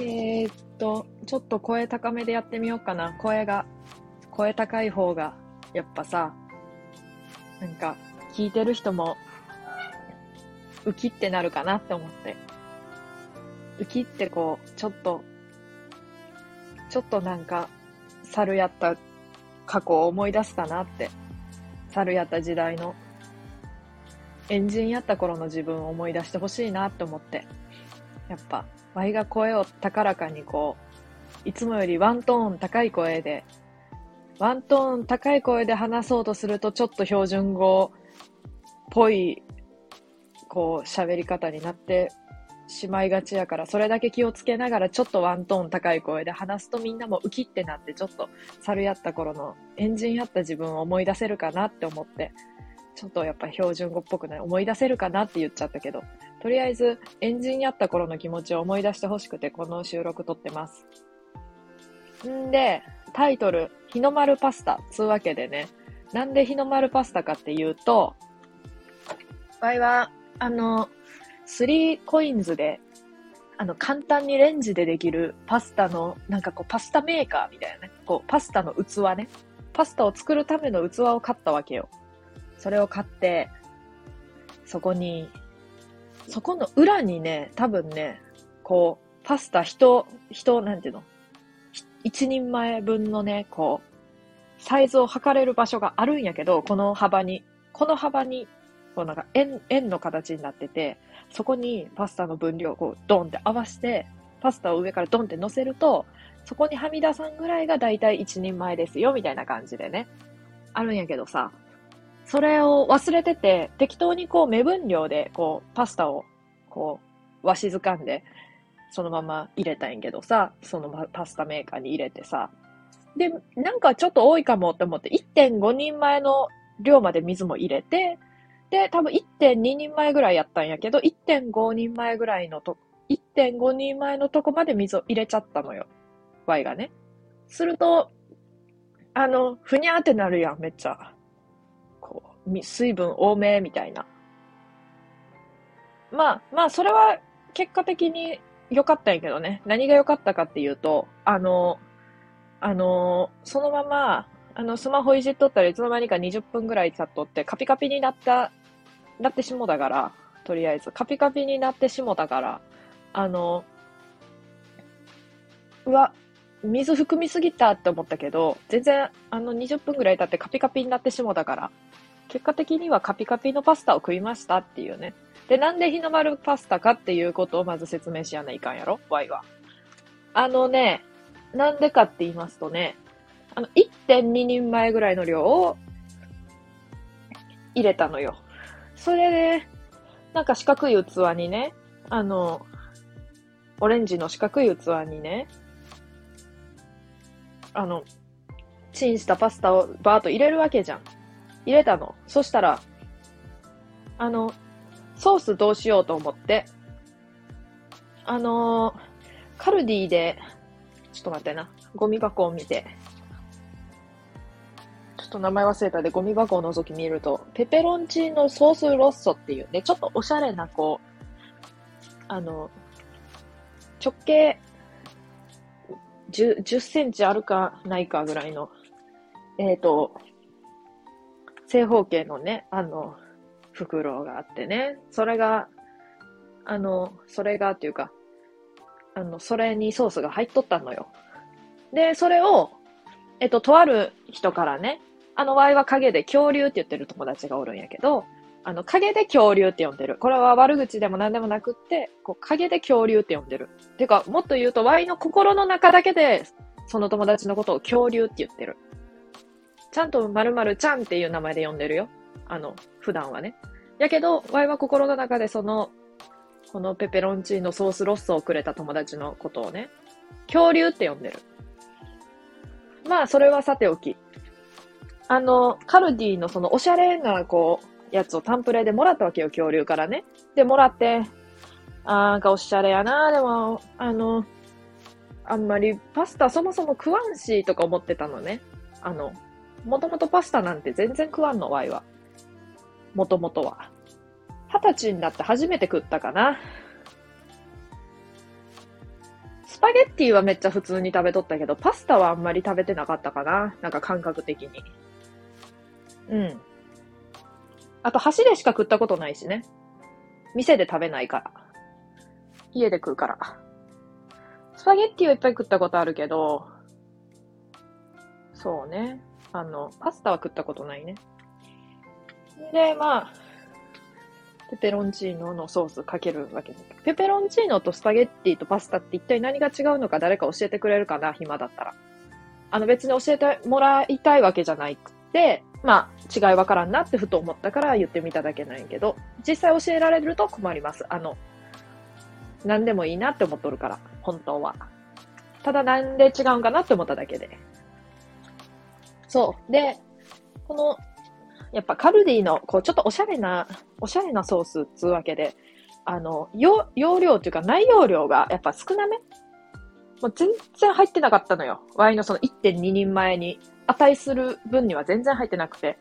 えーっと、ちょっと声高めでやってみようかな。声が、声高い方が、やっぱさ、なんか、聞いてる人も、ウキってなるかなって思って。ウキってこう、ちょっと、ちょっとなんか、猿やった過去を思い出すかなって。猿やった時代の、エンジンやった頃の自分を思い出してほしいなって思って。やっぱ、ワイが声を高らかにこう、いつもよりワントーン高い声で、ワントーン高い声で話そうとするとちょっと標準語っぽい、こう、喋り方になってしまいがちやから、それだけ気をつけながらちょっとワントーン高い声で話すとみんなもウキってなってちょっと猿やった頃のエンジンやった自分を思い出せるかなって思って、ちょっとやっぱ標準語っぽくない、思い出せるかなって言っちゃったけど、とりあえずエンジンやった頃の気持ちを思い出してほしくてこの収録撮ってます。んで、タイトル、日の丸パスタ、つうわけでね、なんで日の丸パスタかっていうと、場合は、あの、3コインズで、あの、簡単にレンジでできるパスタの、なんかこう、パスタメーカーみたいなね、こう、パスタの器ね、パスタを作るための器を買ったわけよ。それを買って、そこに、そこの裏にね、多分ね、こう、パスタ人、人、なんていうの？一人前分のね、こう、サイズを測れる場所があるんやけど、この幅に、この幅に、こうなんか円、円の形になってて、そこにパスタの分量をこうドンって合わせて、パスタを上からドンって乗せると、そこにはみ出さんぐらいがだいたい一人前ですよ、みたいな感じでね。あるんやけどさ、それを忘れてて、適当にこう目分量で、こう、パスタを、こう、わしづかんで、そのまま入れたいんやけどさ、そのパスタメーカーに入れてさ。で、なんかちょっと多いかもって思って、1.5人前の量まで水も入れて、で、多分1.2人前ぐらいやったんやけど、1.5人前ぐらいのと、1.5人前のとこまで水を入れちゃったのよ。Y がね。すると、あの、ふにゃーってなるやん、めっちゃ。こう、水分多めみたいな。まあ、まあ、それは結果的に良かったんやけどね。何が良かったかっていうと、あの、あの、そのまま、あの、スマホいじっとったらいつの間にか20分ぐらい経っとって、カピカピになった、なってしもたから、とりあえず、カピカピになってしもたから、あの、うわ、水含みすぎたって思ったけど、全然、あの、20分ぐらい経ってカピカピになってしもたから、結果的にはカピカピのパスタを食いましたっていうね。で、なんで日の丸パスタかっていうことをまず説明しやないかんやろ ?Y は。あのね、なんでかって言いますとね、あの、1.2人前ぐらいの量を入れたのよ。それで、なんか四角い器にね、あの、オレンジの四角い器にね、あの、チンしたパスタをバーッと入れるわけじゃん。入れたの。そしたら、あの、ソースどうしようと思って、あのカルディで、ちょっと待ってな、ゴミ箱を見て、ょっと名前忘れたで、ゴミ箱を覗き見ると、ペペロンチーノソースロッソっていうね、ちょっとおしゃれな、こう、あの、直径10、10センチあるかないかぐらいの、えっ、と、正方形のね、あの、袋があってね、それが、あの、それがっていうか、あの、それにソースが入っとったのよ。で、それを、えっと、とある人からね、あの、ワイは影で恐竜って言ってる友達がおるんやけど、あの、影で恐竜って呼んでる。これは悪口でも何でもなくって、こう、影で恐竜って呼んでる。てか、もっと言うと、ワイの心の中だけで、その友達のことを恐竜って言ってる。ちゃんと〇〇ちゃんっていう名前で呼んでるよ。あの、普段はね。やけど、ワイは心の中でその、このペペロンチーノソースロッソをくれた友達のことをね、恐竜って呼んでる。まあ、それはさておき。あの、カルディのそのおしゃれな、こう、やつをタンプレでもらったわけよ、恐竜からね。で、もらって、あーなんかおしゃれやな、でも、あの、あんまりパスタそもそも食わんし、とか思ってたのね。あの、もともとパスタなんて全然食わんの、ワイは。もともとは。二十歳になって初めて食ったかな。スパゲッティはめっちゃ普通に食べとったけど、パスタはあんまり食べてなかったかな。なんか感覚的に。うん。あと、箸でしか食ったことないしね。店で食べないから。家で食うから。スパゲッティはいっぱい食ったことあるけど、そうね。あの、パスタは食ったことないね。で、まあ、ペペロンチーノのソースかけるわけだけど。ペペロンチーノとスパゲッティとパスタって一体何が違うのか誰か教えてくれるかな暇だったら。あの別に教えてもらいたいわけじゃなくて、まあ違いわからんなってふと思ったから言ってみただけなんやけど、実際教えられると困ります。あの、何でもいいなって思っとるから、本当は。ただなんで違うんかなって思っただけで。そう。で、このやっぱカルディの、こう、ちょっとおしゃれな、おしゃれなソースっつうわけで、あの、容量っていうか内容量がやっぱ少なめもう全然入ってなかったのよ。ワイのその1.2人前に値する分には全然入ってなくて。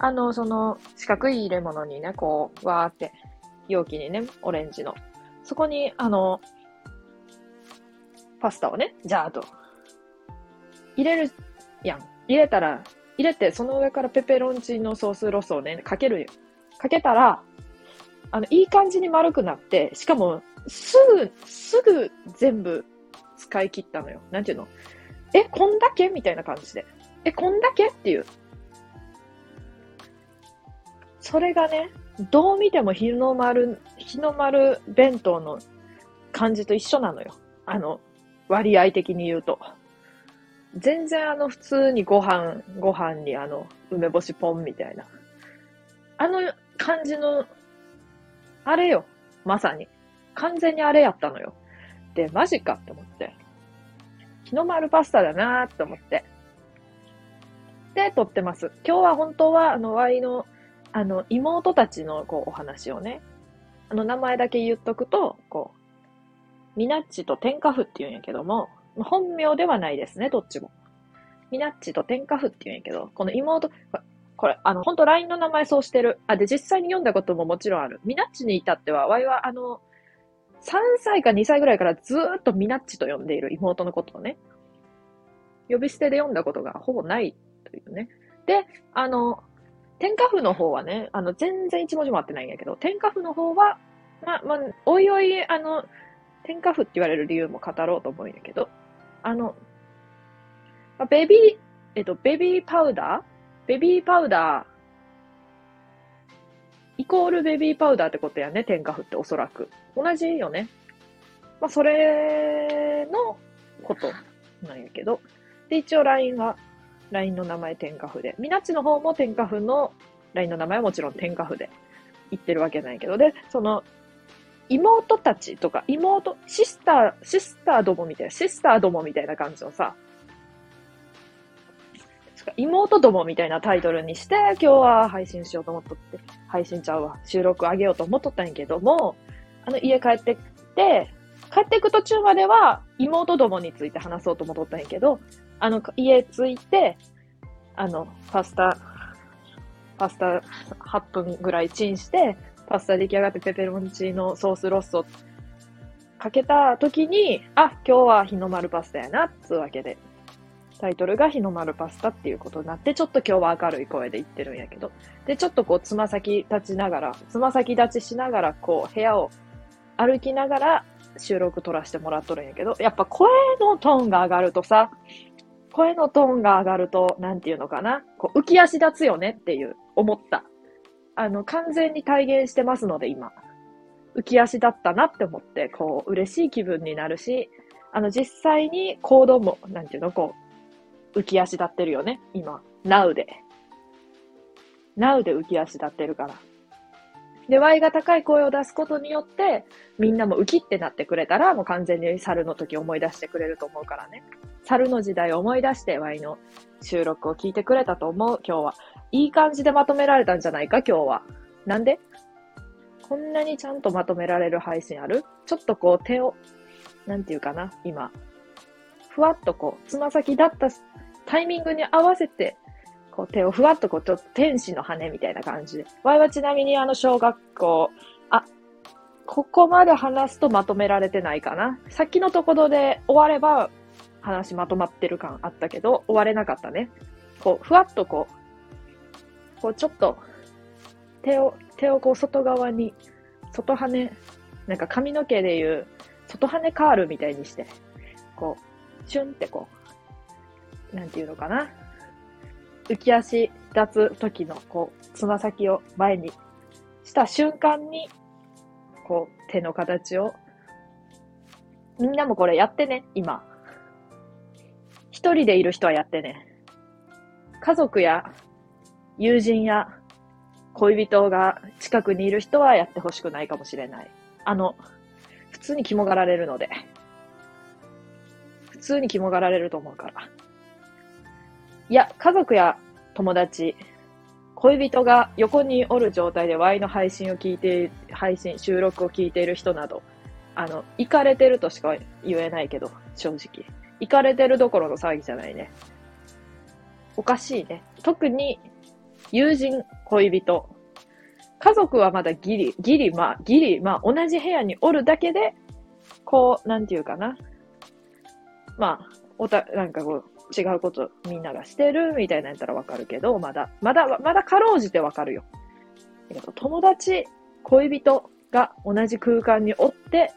あの、その四角い入れ物にね、こう、わーって、容器にね、オレンジの。そこに、あの、パスタをね、ジャーと、入れるやん。入れたら、入れて、その上からペペロンチーノソースロスをね、かけるよ。かけたら、あの、いい感じに丸くなって、しかも、すぐ、すぐ全部使い切ったのよ。なんていうの？え、こんだけ？みたいな感じで。え、こんだけ？っていう。それがね、どう見ても日の丸、日の丸弁当の感じと一緒なのよ。あの、割合的に言うと。全然あの普通にご飯、ご飯にあの梅干しポンみたいな。あの感じの、あれよ。まさに。完全にあれやったのよ。で、マジかって思って。日の丸パスタだなーって思って。で、撮ってます。今日は本当は、あの、ワイの、あの、妹たちの、こう、お話をね、あの、名前だけ言っとくと、こう、ミナッチと天下布って言うんやけども、本名ではないですね、どっちも。ミナッチと天下布って言うんやけど、この妹、これ、あの、本当 LINE の名前そうしてる。あ、で、実際に読んだことももちろんある。ミナッチに至っては、ワイは、あの、3歳か2歳ぐらいからずーっとミナッチと呼んでいる妹のことをね。呼び捨てで読んだことがほぼないというね。で、あの、天下布の方はね、あの、全然一文字も合ってないんやけど、天下布の方は、ま、まおいおい、あの、天下布って言われる理由も語ろうと思うんやけど、あの、ベビー、えっと、ベビーパウダー？ベビーパウダー、イコールベビーパウダーってことやね、天下布っておそらく。同じよね。まあ、それのことなんやけど。で、一応 LINE は、LINE の名前天下布で。みなっちの方も天下布の LINE の名前はもちろん天下布で言ってるわけないけど。で、その、妹たちとか、妹、シスター、シスターどもみたいな、シスターどもみたいな感じのさ、妹どもみたいなタイトルにして、今日は配信しようと思っとって、配信ちゃうわ、収録あげようと思っとったんやけども、あの、家帰ってきて、帰っていく途中までは妹どもについて話そうと思っとったんやけど、あの、家着いて、あの、パスタ、パスタ8分ぐらいチンして、パスタ出来上がってペペロンチーノソースロッソかけた時に、あ、今日は日の丸パスタやな、つうわけで。タイトルが日の丸パスタっていうことになって、ちょっと今日は明るい声で言ってるんやけど。で、ちょっとこう、つま先立ちながら、つま先立ちしながら、こう、部屋を歩きながら収録撮らせてもらっとるんやけど、やっぱ声のトーンが上がるとさ、声のトーンが上がると、なんていうのかな、こう、浮き足立つよねっていう、思った。あの、完全に体現してますので、今。浮き足だったなって思って、こう、嬉しい気分になるし、あの、実際に行動も、なんていうの、こう、浮き足立ってるよね、今。Now で。Now で浮き足立ってるから。で、Y が高い声を出すことによって、みんなもウキってなってくれたら、もう完全に猿の時思い出してくれると思うからね。猿の時代を思い出して Y の収録を聞いてくれたと思う、今日は。いい感じでまとめられたんじゃないか、今日は。なんで？こんなにちゃんとまとめられる配信ある？ちょっとこう手を、なんていうかな、今。ふわっとこう、つま先だったタイミングに合わせて、こう手をふわっとこう、ちょっと天使の羽みたいな感じで。わいはちなみにあの小学校、あ、ここまで話すとまとめられてないかな。さっきのところで終われば話まとまってる感あったけど、終われなかったね。こう、ふわっとこう、こうちょっと手を、手をこう外側に、外羽、なんか髪の毛でいう外羽カールみたいにして、こう、シュンってこう、なんていうのかな。浮き足立つ時の、こう、つま先を前にした瞬間に、こう、手の形を、みんなもこれやってね、今。一人でいる人はやってね。家族や友人や恋人が近くにいる人はやってほしくないかもしれない。あの、普通に肝がられるので。普通に肝がられると思うから。いや、家族や友達、恋人が横におる状態で Y の配信を聞いて、配信、収録を聞いている人など、あの、行かれてるとしか言えないけど、正直。行かれてるどころの騒ぎじゃないね。おかしいね。特に、友人、恋人。家族はまだギリ、ギリ、まあ、ギリ、まあ、同じ部屋におるだけで、こう、なんていうかな。まあ、おた、なんかこう、違うことみんながしてるみたいなやったらわかるけど、まだ、まだ、まだかろうじてわかるよ。友達、恋人が同じ空間におって、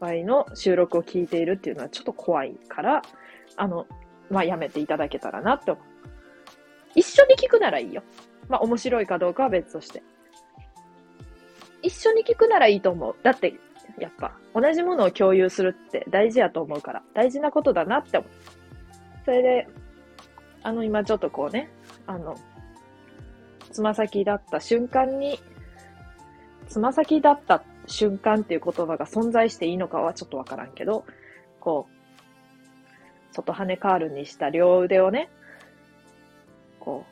場合の収録を聞いているっていうのはちょっと怖いから、あの、まあ、やめていただけたらなって思う。一緒に聞くならいいよ。まあ、面白いかどうかは別として。一緒に聞くならいいと思う。だって、やっぱ、同じものを共有するって大事やと思うから、大事なことだなって思う。それで、あの、今ちょっとこうね、あの、つま先だった瞬間に、つま先だった瞬間っていう言葉が存在していいのかはちょっとわからんけど、こう、外羽カールにした両腕をね、こ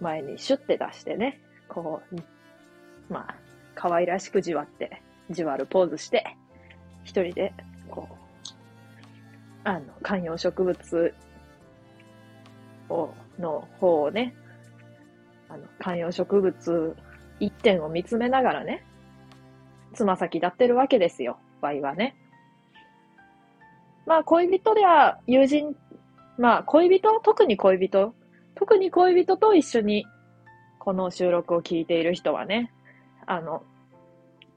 う、前にシュッて出してね、こう、まあ、可愛らしくじわって、じわるポーズして、一人で、こう、あの、観葉植物を、の方をね、あの、観葉植物一点を見つめながらね、つま先立ってるわけですよ、場合はね。まあ、恋人では友人、まあ、恋人、特に恋人、特に恋人と一緒にこの収録を聞いている人はね、あの、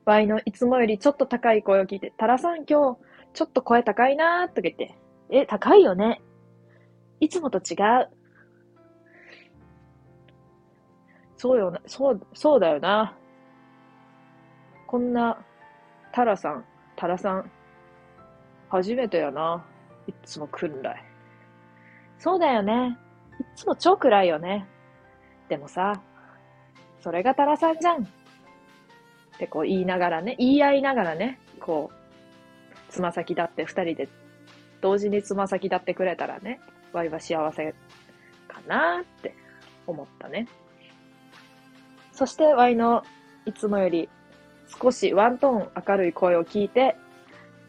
倍のいつもよりちょっと高い声を聞いて、タラさん今日ちょっと声高いなーとか言って、え、高いよね。いつもと違う？そうよな、そう、そうだよな。こんな、タラさん、タラさん、初めてやな。いつも来んらい。そうだよね。いつも超暗いよね。でもさ、それがタラさんじゃん。ってこう言いながらね、言い合いながらね、こう、つま先立って二人で同時につま先立ってくれたらね、ワイは幸せかなって思ったね。そしてワイのいつもより少しワントーン明るい声を聞いて、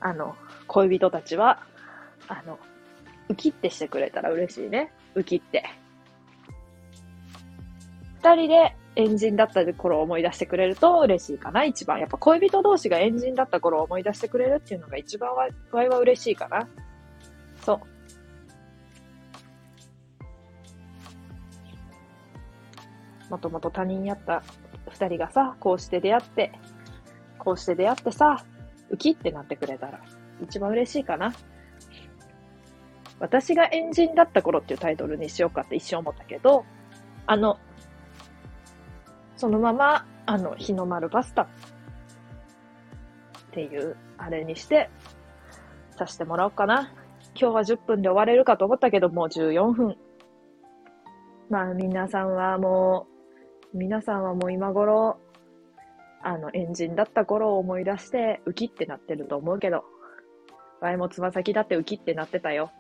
あの、恋人たちは、あの、ウキってしてくれたら嬉しいね。ウキって。二人でエンジンだった頃を思い出してくれると嬉しいかな、一番。やっぱ恋人同士がエンジンだった頃を思い出してくれるっていうのが一番わ、わいは嬉しいかな。そう。もともと他人やった二人がさ、こうして出会って、こうして出会ってさ、ウキってなってくれたら、一番嬉しいかな。私がエンジンだった頃っていうタイトルにしようかって一瞬思ったけど、あの、そのまま、あの、日の丸パスタっていう、あれにして、させてもらおうかな。今日は10分で終われるかと思ったけど、もう14分。まあ、皆さんはもう、皆さんはもう今頃、あの、エンジンだった頃を思い出して、ウキってなってると思うけど、ワイもつま先だってウキってなってたよ。